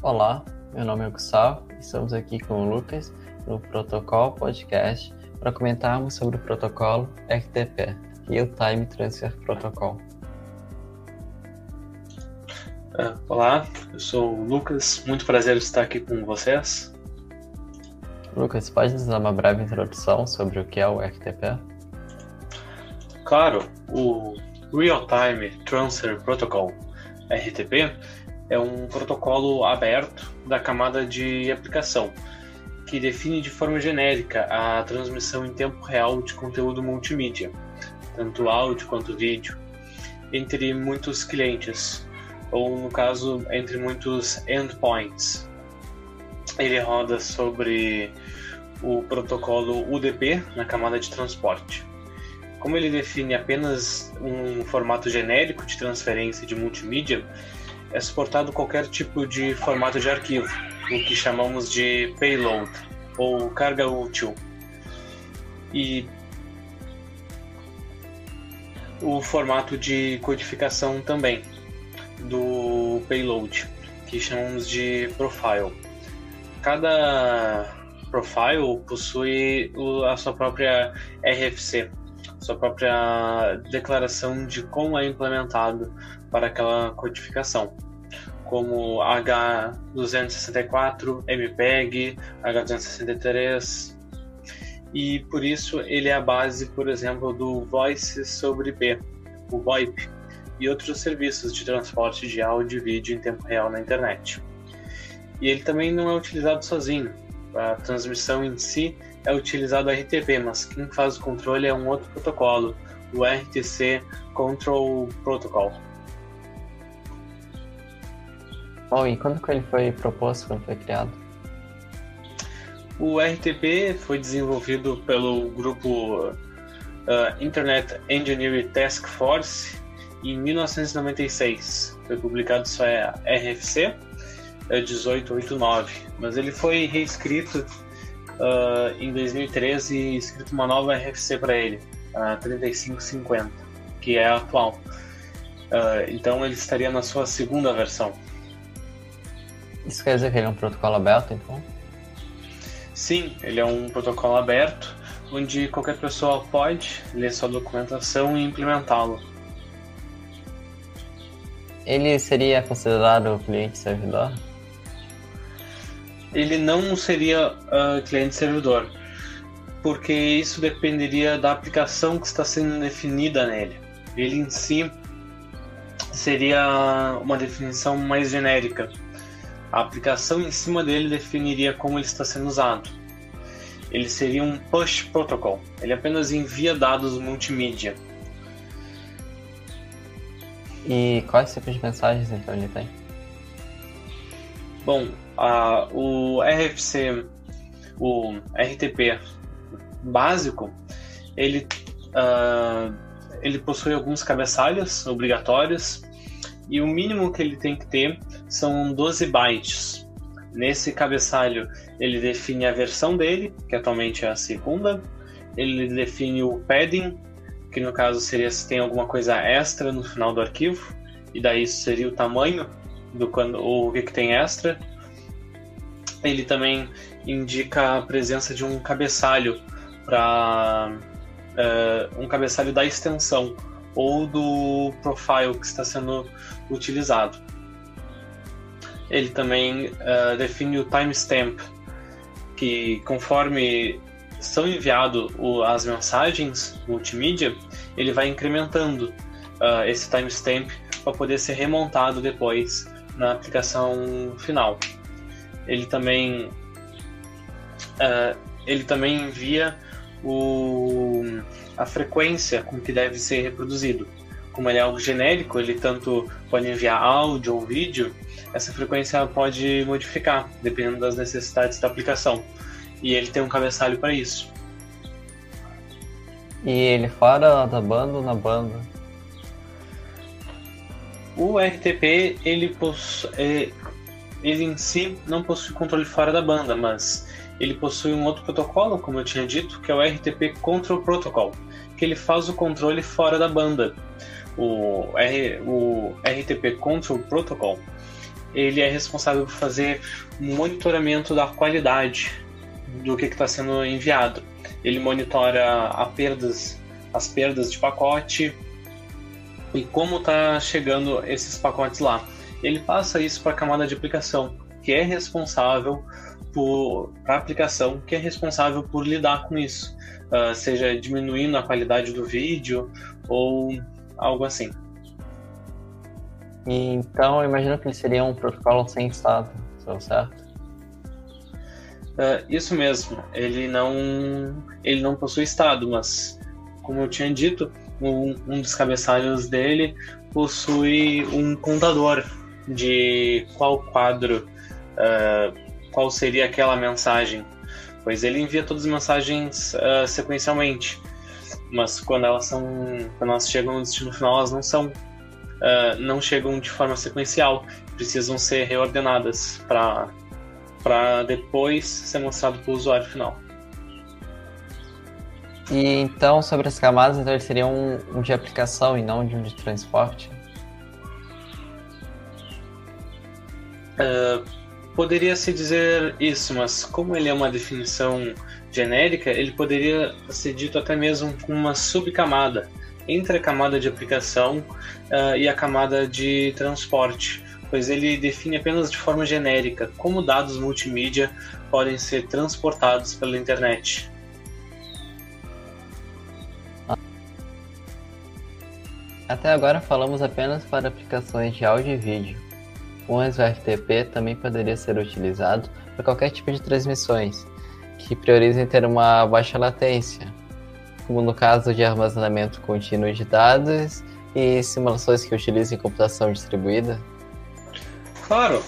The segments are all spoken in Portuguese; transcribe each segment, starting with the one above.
Olá, meu nome é Gustavo e estamos aqui com o Lucas no Protocolo Podcast para comentarmos sobre o protocolo RTP, Real Time Transfer Protocol. Uh, olá, eu sou o Lucas, muito prazer estar aqui com vocês. Lucas, pode nos dar uma breve introdução sobre o que é o RTP? Claro, o Real Time Transfer Protocol, RTP, é um protocolo aberto da camada de aplicação, que define de forma genérica a transmissão em tempo real de conteúdo multimídia, tanto áudio quanto vídeo, entre muitos clientes, ou no caso, entre muitos endpoints. Ele roda sobre o protocolo UDP na camada de transporte. Como ele define apenas um formato genérico de transferência de multimídia, é suportado qualquer tipo de formato de arquivo, o que chamamos de payload ou carga útil. E o formato de codificação também do payload, que chamamos de profile. Cada profile possui a sua própria RFC, sua própria declaração de como é implementado para aquela codificação, como H264, MPEG, H263, e por isso ele é a base, por exemplo, do Voice sobre IP, o VoIP, e outros serviços de transporte de áudio e vídeo em tempo real na internet. E ele também não é utilizado sozinho. A transmissão em si é utilizado RTP, mas quem faz o controle é um outro protocolo, o RTC Control Protocol. Bom, e quando que ele foi proposto, quando foi criado? O RTP foi desenvolvido pelo grupo uh, Internet Engineering Task Force em 1996. Foi publicado só é RFC é 1889, mas ele foi reescrito uh, em 2013 e escrito uma nova RFC para ele, a 3550, que é a atual. Uh, então ele estaria na sua segunda versão. Isso quer dizer que ele é um protocolo aberto, então? Sim, ele é um protocolo aberto, onde qualquer pessoa pode ler sua documentação e implementá-lo. Ele seria considerado cliente-servidor? Ele não seria uh, cliente-servidor, porque isso dependeria da aplicação que está sendo definida nele. Ele em si seria uma definição mais genérica a aplicação em cima dele definiria como ele está sendo usado. Ele seria um push protocol. Ele apenas envia dados multimídia. E quais tipos de mensagens então ele tem? Bom, a, o RFC, o RTP básico, ele, uh, ele possui alguns cabeçalhos obrigatórios e o mínimo que ele tem que ter são 12 bytes. Nesse cabeçalho, ele define a versão dele, que atualmente é a segunda. Ele define o padding, que no caso seria se tem alguma coisa extra no final do arquivo, e daí isso seria o tamanho do quando o que, que tem extra. Ele também indica a presença de um cabeçalho para uh, eh, um cabeçalho da extensão ou do profile que está sendo utilizado. Ele também uh, define o timestamp, que conforme são enviadas as mensagens multimídia, ele vai incrementando uh, esse timestamp para poder ser remontado depois na aplicação final. Ele também uh, ele também envia o, a frequência com que deve ser reproduzido. Como ele é algo genérico, ele tanto pode enviar áudio ou vídeo, essa frequência pode modificar, dependendo das necessidades da aplicação. E ele tem um cabeçalho para isso. E ele fora da banda ou na banda? O RTP, ele, possui, é, ele em si não possui controle fora da banda, mas ele possui um outro protocolo, como eu tinha dito, que é o RTP Control Protocol, que ele faz o controle fora da banda. O, R, o RTP Control Protocol ele é responsável por fazer monitoramento da qualidade do que está sendo enviado. Ele monitora perdas, as perdas de pacote e como está chegando esses pacotes lá. Ele passa isso para a camada de aplicação, que é responsável por a aplicação que é responsável por lidar com isso, uh, seja diminuindo a qualidade do vídeo ou algo assim. Então, eu imagino que ele seria um protocolo sem estado, certo? Uh, isso mesmo. Ele não, ele não possui estado, mas como eu tinha dito, um, um dos cabeçalhos dele possui um contador de qual quadro, uh, qual seria aquela mensagem, pois ele envia todas as mensagens uh, sequencialmente, mas quando elas são, quando elas chegam no destino final, elas não são, uh, não chegam de forma sequencial, precisam ser reordenadas para para depois ser mostrado para o usuário final. E então sobre as camadas, então ele seria um, um de aplicação e não de um de transporte? Uh, poderia se dizer isso, mas como ele é uma definição genérica, ele poderia ser dito até mesmo com uma subcamada entre a camada de aplicação uh, e a camada de transporte, pois ele define apenas de forma genérica como dados multimídia podem ser transportados pela internet. Até agora falamos apenas para aplicações de áudio e vídeo o FTP também poderia ser utilizado para qualquer tipo de transmissões que priorizem ter uma baixa latência, como no caso de armazenamento contínuo de dados e simulações que utilizem computação distribuída? Claro,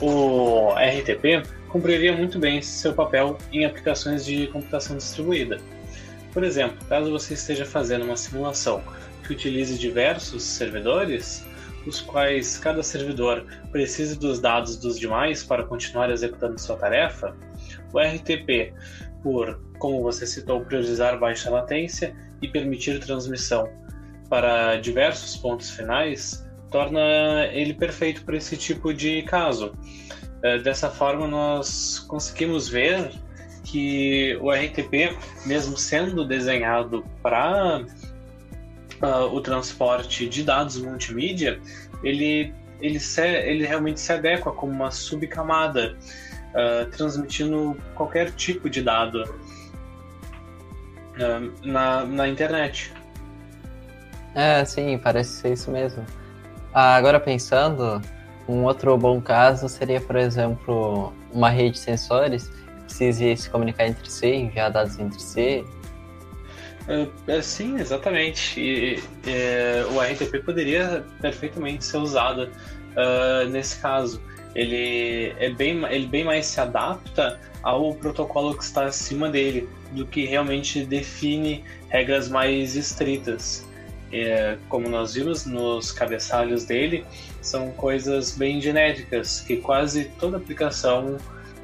o RTP cumpriria muito bem seu papel em aplicações de computação distribuída. Por exemplo, caso você esteja fazendo uma simulação que utilize diversos servidores, os quais cada servidor precise dos dados dos demais para continuar executando sua tarefa, o RTP, por, como você citou, priorizar baixa latência e permitir transmissão para diversos pontos finais, torna ele perfeito para esse tipo de caso. Eh, dessa forma, nós conseguimos ver que o RTP, mesmo sendo desenhado para uh, o transporte de dados multimídia, ele, ele, se, ele realmente se adequa como uma subcamada, uh, transmitindo qualquer tipo de dado uh, na, na internet. É, sim, parece ser isso mesmo. Ah, agora pensando, um outro bom caso seria, por exemplo, uma rede de sensores que precise se comunicar entre si, enviar dados entre si, é, sim, exatamente. E, é, o RTP poderia perfeitamente ser usado uh, nesse caso. Ele é bem, ele bem mais se adapta ao protocolo que está acima dele do que realmente define regras mais estritas. É, como nós vimos nos cabeçalhos dele, são coisas bem genéricas que quase toda aplicação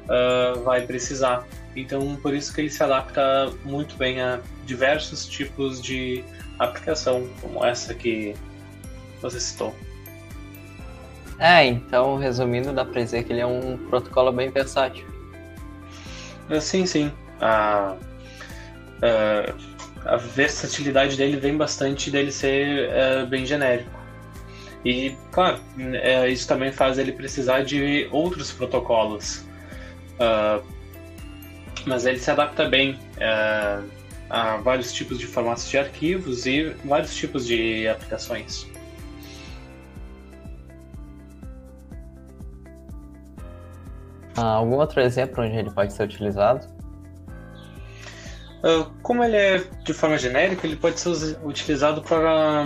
uh, vai precisar. Então, por isso que ele se adapta muito bem a diversos tipos de aplicação, como essa que você citou. É, então, resumindo, dá para dizer que ele é um protocolo bem versátil. É, sim, sim. A, a, a versatilidade dele vem bastante dele ser é, bem genérico. E, claro, é, isso também faz ele precisar de outros protocolos. Uh, mas ele se adapta bem uh, a vários tipos de formatos de arquivos e vários tipos de aplicações. Ah, algum outro exemplo onde ele pode ser utilizado? Uh, como ele é de forma genérica, ele pode ser utilizado para,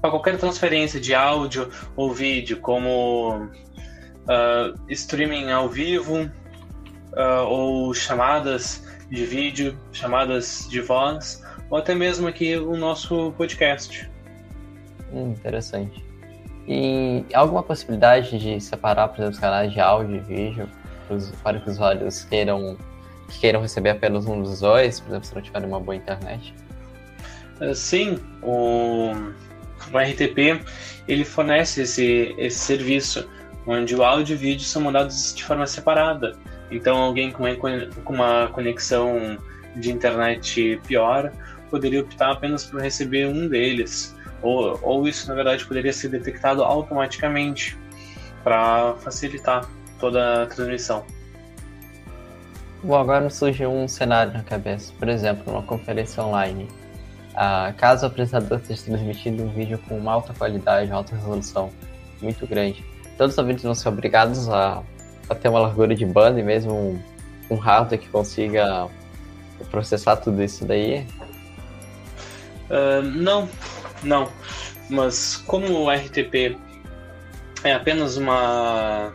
para qualquer transferência de áudio ou vídeo, como uh, streaming ao vivo uh, ou chamadas de vídeo, chamadas de voz, ou até mesmo aqui o nosso podcast. Hum, interessante. E alguma possibilidade de separar, por exemplo, os canais de áudio e vídeo para que os usuários queiram, que queiram receber apenas um dos dois, por exemplo, se não tiverem uma boa internet? Uh, sim, o, o RTP ele fornece esse, esse serviço onde o áudio e o vídeo são mandados de forma separada. Então, alguém com uma conexão de internet pior poderia optar apenas por receber um deles, ou, ou isso na verdade poderia ser detectado automaticamente para facilitar toda a transmissão. Bom, agora me surgiu um cenário na cabeça. Por exemplo, uma conferência online. Ah, caso o apresentador esteja transmitindo um vídeo com uma alta qualidade, uma alta resolução muito grande, todos os ouvintes vão ser obrigados a, a ter uma largura de banda e mesmo um, um hardware que consiga processar tudo isso daí? Uh, não, não. Mas como o RTP é apenas uma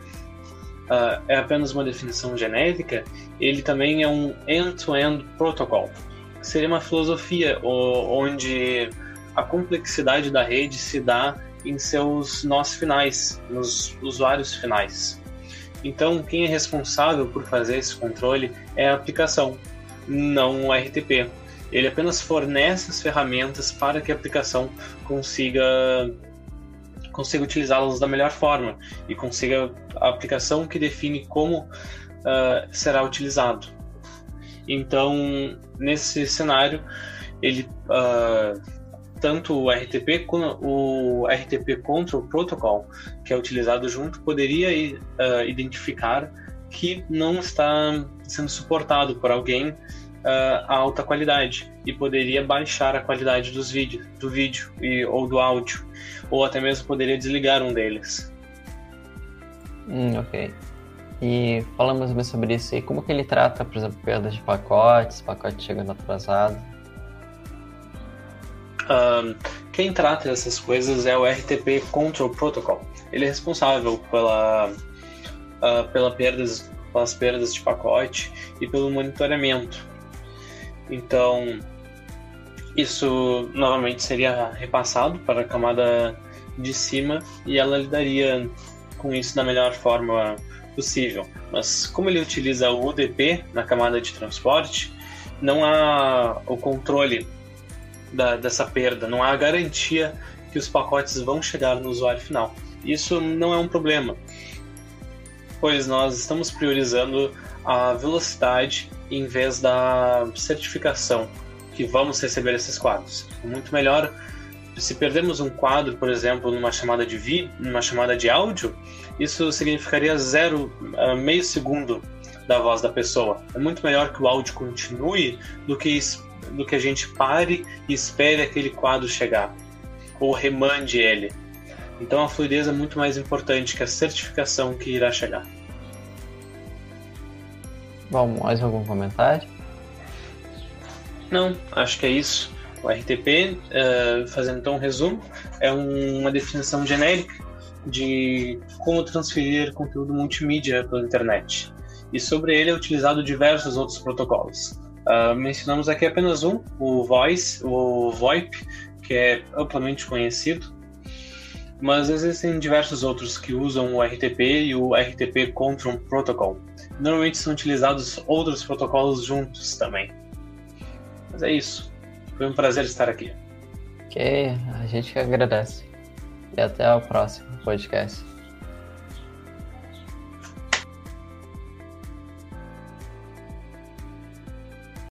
uh, é apenas uma definição genérica, ele também é um end-to-end -end protocol. Seria uma filosofia onde a complexidade da rede se dá em seus nós finais, nos usuários finais. Então, quem é responsável por fazer esse controle é a aplicação, não o RTP. Ele apenas fornece as ferramentas para que a aplicação consiga consiga utilizá-las da melhor forma e consiga a aplicação que define como uh, será utilizado. Então, nesse cenário, ele uh, tanto o RTP o RTP Control Protocol que é utilizado junto poderia uh, identificar que não está sendo suportado por alguém uh, a alta qualidade e poderia baixar a qualidade dos vídeos, do vídeo e, ou do áudio, ou até mesmo poderia desligar um deles. Hum, ok. E falamos mais sobre isso aí, como que ele trata, por exemplo, perdas de pacotes, pacote chegando atrasado? Um, quem trata dessas coisas é o RTP Control Protocol. Ele é responsável pela, uh, pela perdas, pelas perdas de pacote e pelo monitoramento então, isso novamente seria repassado para a camada de cima e ela lidaria com isso da melhor forma possível. Mas como ele utiliza o UDP na camada de transporte, não há o controle da, dessa perda, não há garantia que os pacotes vão chegar no usuário final. Isso não é um problema, pois nós estamos priorizando a velocidade em vez da certificação que vamos receber esses quadros. É muito melhor se perdermos um quadro, por exemplo, numa chamada de vídeo, numa chamada de áudio, isso significaria zero uh, meio segundo da voz da pessoa. É muito melhor que o áudio continue do que do que a gente pare e espere aquele quadro chegar ou remande ele. Então a fluidez é muito mais importante que a certificação que irá chegar. Bom, mais algum comentário? Não, acho que é isso. O RTP, uh, eh, fazendo então um resumo, é um, uma definição genérica de como transferir conteúdo multimídia pela internet. E sobre ele é utilizado diversos outros protocolos. Uh, mencionamos aqui apenas um, o Voice, o VoIP, que é amplamente conhecido, mas existem diversos outros que usam o RTP e o RTP Control Protocol. Normalmente são utilizados outros protocolos juntos também. Mas é isso. Foi um prazer estar aqui. Ok, a gente que agradece. E até o próximo podcast.